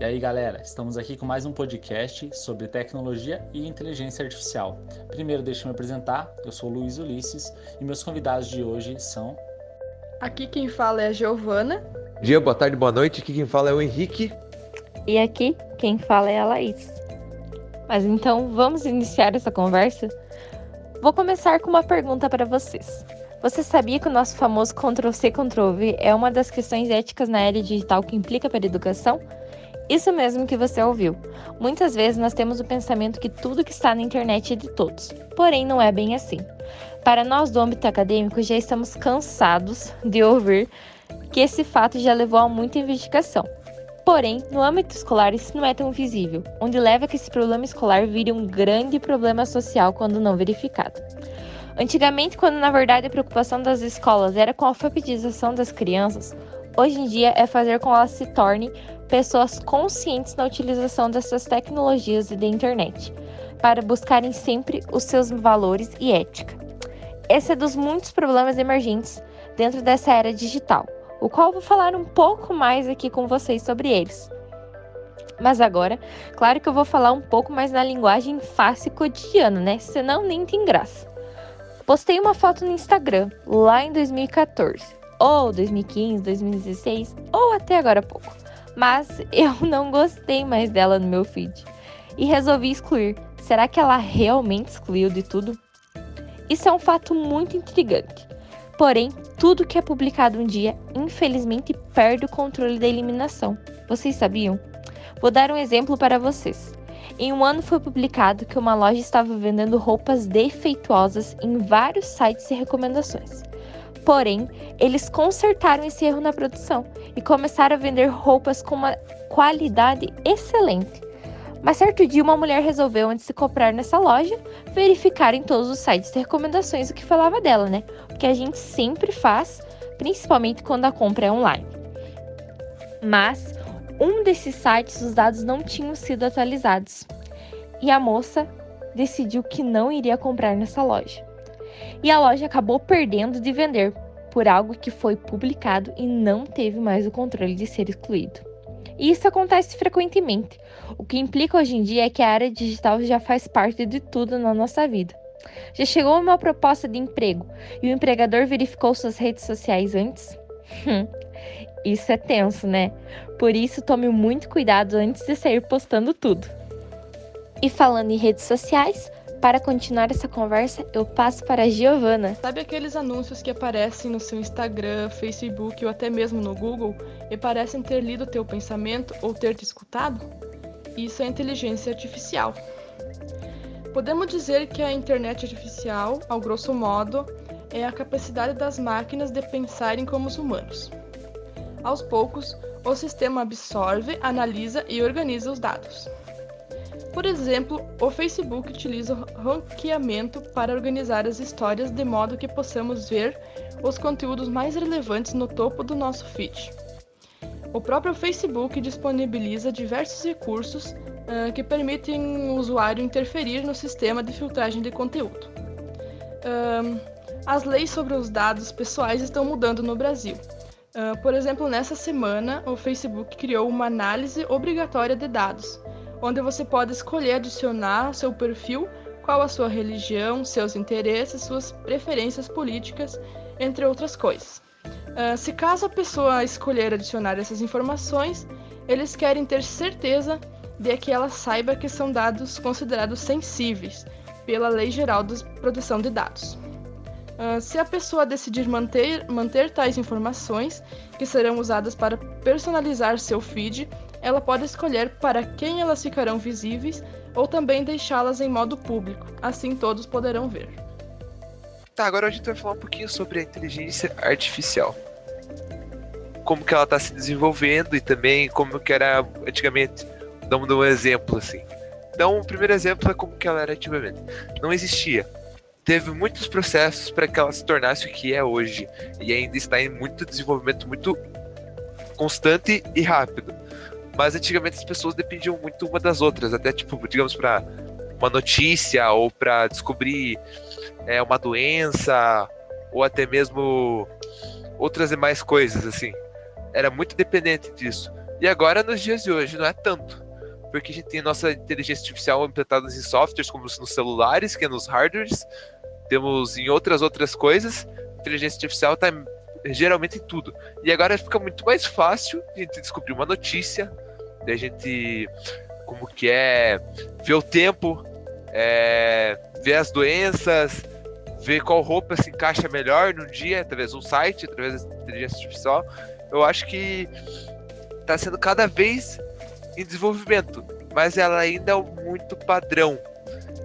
E aí, galera, estamos aqui com mais um podcast sobre tecnologia e inteligência artificial. Primeiro, deixa eu me apresentar. Eu sou Luiz Ulisses e meus convidados de hoje são. Aqui quem fala é a Giovana. Dia, boa tarde, boa noite. Aqui quem fala é o Henrique. E aqui quem fala é a Laís. Mas então, vamos iniciar essa conversa? Vou começar com uma pergunta para vocês. Você sabia que o nosso famoso Ctrl-C, Ctrl-V é uma das questões éticas na era digital que implica para a educação? Isso mesmo que você ouviu. Muitas vezes nós temos o pensamento que tudo que está na internet é de todos, porém não é bem assim. Para nós do âmbito acadêmico, já estamos cansados de ouvir que esse fato já levou a muita investigação. Porém, no âmbito escolar isso não é tão visível, onde leva que esse problema escolar vire um grande problema social quando não verificado. Antigamente, quando na verdade a preocupação das escolas era com a alfabetização das crianças, hoje em dia é fazer com que elas se tornem pessoas conscientes na utilização dessas tecnologias e da internet, para buscarem sempre os seus valores e ética. Esse é dos muitos problemas emergentes dentro dessa era digital, o qual vou falar um pouco mais aqui com vocês sobre eles. Mas agora, claro que eu vou falar um pouco mais na linguagem fácil e cotidiana, né? Senão nem tem graça. Postei uma foto no Instagram lá em 2014, ou 2015, 2016, ou até agora há pouco. Mas eu não gostei mais dela no meu feed e resolvi excluir. Será que ela realmente excluiu de tudo? Isso é um fato muito intrigante. Porém, tudo que é publicado um dia, infelizmente, perde o controle da eliminação. Vocês sabiam? Vou dar um exemplo para vocês. Em um ano foi publicado que uma loja estava vendendo roupas defeituosas em vários sites e recomendações. Porém, eles consertaram esse erro na produção e começaram a vender roupas com uma qualidade excelente. Mas certo dia uma mulher resolveu, antes de comprar nessa loja, verificar em todos os sites de recomendações o que falava dela, né? O que a gente sempre faz, principalmente quando a compra é online. Mas um desses sites os dados não tinham sido atualizados. E a moça decidiu que não iria comprar nessa loja. E a loja acabou perdendo de vender por algo que foi publicado e não teve mais o controle de ser excluído. E isso acontece frequentemente. O que implica hoje em dia é que a área digital já faz parte de tudo na nossa vida. Já chegou uma proposta de emprego e o empregador verificou suas redes sociais antes? Isso é tenso, né? Por isso, tome muito cuidado antes de sair postando tudo. E falando em redes sociais, para continuar essa conversa, eu passo para a Giovana. Sabe aqueles anúncios que aparecem no seu Instagram, Facebook ou até mesmo no Google e parecem ter lido teu pensamento ou ter te escutado? Isso é inteligência artificial. Podemos dizer que a internet artificial, ao grosso modo, é a capacidade das máquinas de pensarem como os humanos. Aos poucos, o sistema absorve, analisa e organiza os dados. Por exemplo, o Facebook utiliza o ranqueamento para organizar as histórias de modo que possamos ver os conteúdos mais relevantes no topo do nosso feed. O próprio Facebook disponibiliza diversos recursos uh, que permitem o usuário interferir no sistema de filtragem de conteúdo. Uh, as leis sobre os dados pessoais estão mudando no Brasil. Uh, por exemplo, nessa semana, o Facebook criou uma análise obrigatória de dados, onde você pode escolher adicionar seu perfil qual a sua religião, seus interesses, suas preferências políticas, entre outras coisas. Uh, se caso a pessoa escolher adicionar essas informações, eles querem ter certeza de que ela saiba que são dados considerados sensíveis pela Lei Geral de Proteção de Dados. Uh, se a pessoa decidir manter, manter tais informações, que serão usadas para personalizar seu feed, ela pode escolher para quem elas ficarão visíveis ou também deixá-las em modo público, assim todos poderão ver. Tá, agora a gente vai falar um pouquinho sobre a inteligência artificial. Como que ela está se desenvolvendo e também como que era antigamente. Vamos dar um exemplo assim. Então, o primeiro exemplo é como que ela era antigamente. Não existia. Teve muitos processos para que ela se tornasse o que é hoje e ainda está em muito desenvolvimento muito constante e rápido. Mas antigamente as pessoas dependiam muito uma das outras, até tipo, digamos, para uma notícia ou para descobrir é, uma doença ou até mesmo outras demais coisas, assim. Era muito dependente disso. E agora, nos dias de hoje, não é tanto. Porque a gente tem nossa inteligência artificial implantada em softwares, como nos celulares, que é nos hardwares, temos em outras outras coisas. Inteligência artificial está geralmente em tudo. E agora fica muito mais fácil a gente descobrir uma notícia, a gente como que é ver o tempo, é, ver as doenças, ver qual roupa se encaixa melhor no dia, através do site, através da inteligência artificial. Eu acho que está sendo cada vez em desenvolvimento, mas ela ainda é muito padrão.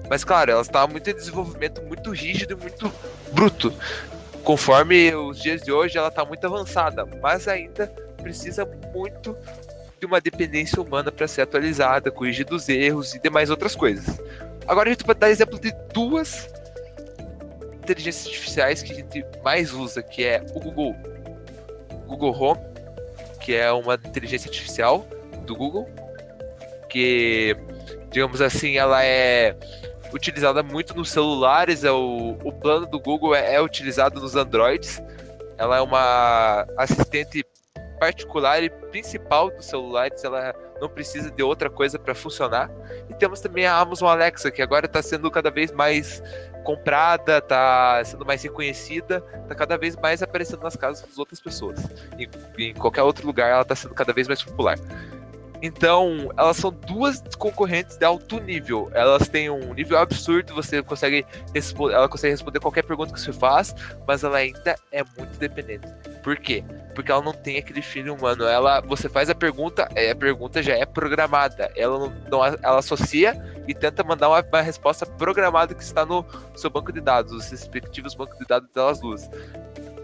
Mas claro, ela está muito em desenvolvimento muito rígido e muito bruto. Conforme os dias de hoje, ela está muito avançada, mas ainda precisa muito de uma dependência humana para ser atualizada, corrigir dos erros e demais outras coisas. Agora a gente pode dar exemplo de duas inteligências artificiais que a gente mais usa, que é o Google, Google Home, que é uma inteligência artificial do Google, que digamos assim, ela é utilizada muito nos celulares, é o, o plano do Google é, é utilizado nos Androids. Ela é uma assistente particular e principal dos celulares, ela não precisa de outra coisa para funcionar. E temos também a Amazon Alexa, que agora está sendo cada vez mais comprada, está sendo mais reconhecida, está cada vez mais aparecendo nas casas das outras pessoas. Em, em qualquer outro lugar, ela está sendo cada vez mais popular. Então, elas são duas concorrentes de alto nível. Elas têm um nível absurdo, você consegue ela consegue responder qualquer pergunta que você faz, mas ela ainda é muito dependente. Por quê? Porque ela não tem aquele filho humano. Ela, você faz a pergunta, é, a pergunta já é programada. Ela não, ela associa e tenta mandar uma, uma, resposta programada que está no seu banco de dados, os respectivos bancos de dados delas duas.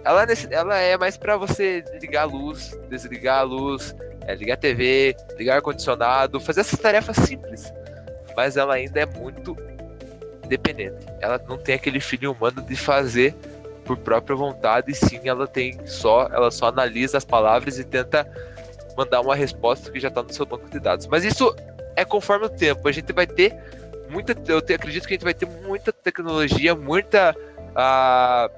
Ela, é ela é mais para você ligar a luz, desligar a luz, é ligar a TV, ligar ar-condicionado, fazer essas tarefas simples. Mas ela ainda é muito dependente. Ela não tem aquele filho humano de fazer por própria vontade, e sim ela tem só, ela só analisa as palavras e tenta mandar uma resposta que já está no seu banco de dados. Mas isso é conforme o tempo. A gente vai ter muita, eu te, acredito que a gente vai ter muita tecnologia, muita uh,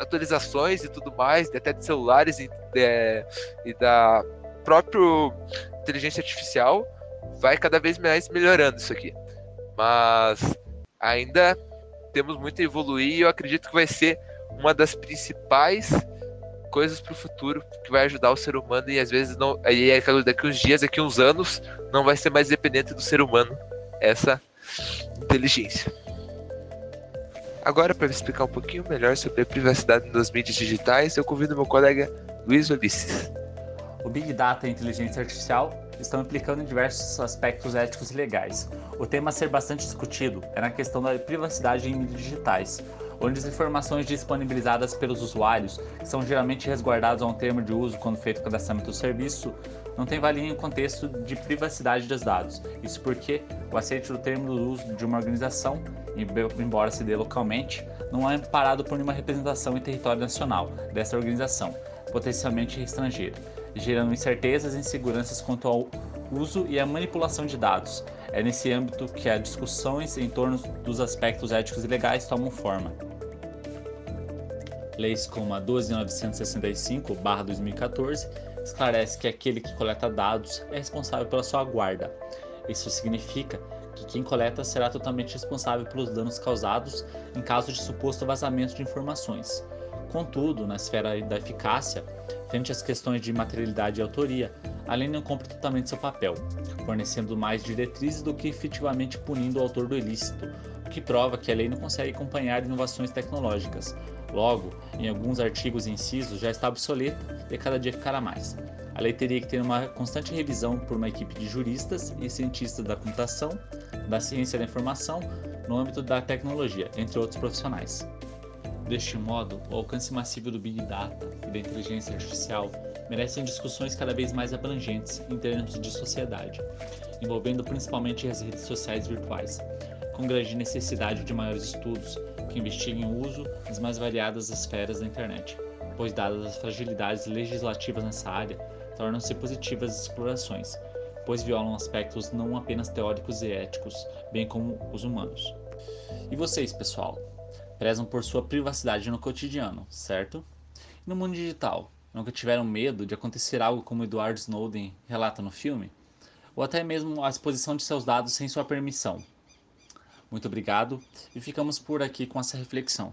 atualizações e tudo mais, até de celulares e, de, e da próprio inteligência artificial vai cada vez mais melhorando isso aqui. Mas ainda temos muito a evoluir e eu acredito que vai ser uma das principais coisas para o futuro que vai ajudar o ser humano e às vezes não aí é daqui uns dias, daqui uns anos não vai ser mais dependente do ser humano essa inteligência. Agora para explicar um pouquinho melhor sobre a privacidade nas mídias digitais, eu convido meu colega Luiz Ulisses. O Big Data e a inteligência artificial estão implicando em diversos aspectos éticos e legais. O tema a ser bastante discutido é na questão da privacidade em mídias digitais, onde as informações disponibilizadas pelos usuários, são geralmente resguardadas a um termo de uso quando feito o cadastramento do serviço, não tem valia em contexto de privacidade dos dados. Isso porque o aceite do termo do uso de uma organização, embora se dê localmente, não é amparado por nenhuma representação em território nacional dessa organização, potencialmente estrangeira gerando incertezas e inseguranças quanto ao uso e à manipulação de dados. É nesse âmbito que as discussões em torno dos aspectos éticos e legais tomam forma. Leis como a 12.965-2014 esclarece que aquele que coleta dados é responsável pela sua guarda. Isso significa que quem coleta será totalmente responsável pelos danos causados em caso de suposto vazamento de informações. Contudo, na esfera da eficácia, frente às questões de materialidade e autoria, a lei não cumpre totalmente seu papel, fornecendo mais diretrizes do que efetivamente punindo o autor do ilícito, o que prova que a lei não consegue acompanhar inovações tecnológicas. Logo, em alguns artigos e incisos já está obsoleta e cada dia ficará mais. A lei teria que ter uma constante revisão por uma equipe de juristas e cientistas da computação, da ciência da informação, no âmbito da tecnologia, entre outros profissionais. Deste modo, o alcance massivo do Big Data e da inteligência artificial merecem discussões cada vez mais abrangentes em termos de sociedade, envolvendo principalmente as redes sociais virtuais, com grande necessidade de maiores estudos que investiguem o uso das mais variadas esferas da internet, pois, dadas as fragilidades legislativas nessa área, tornam-se positivas as explorações, pois violam aspectos não apenas teóricos e éticos, bem como os humanos. E vocês, pessoal? prezam por sua privacidade no cotidiano, certo? No mundo digital, Nunca tiveram medo de acontecer algo como Edward Snowden relata no filme? Ou até mesmo a exposição de seus dados sem sua permissão? Muito obrigado e ficamos por aqui com essa reflexão.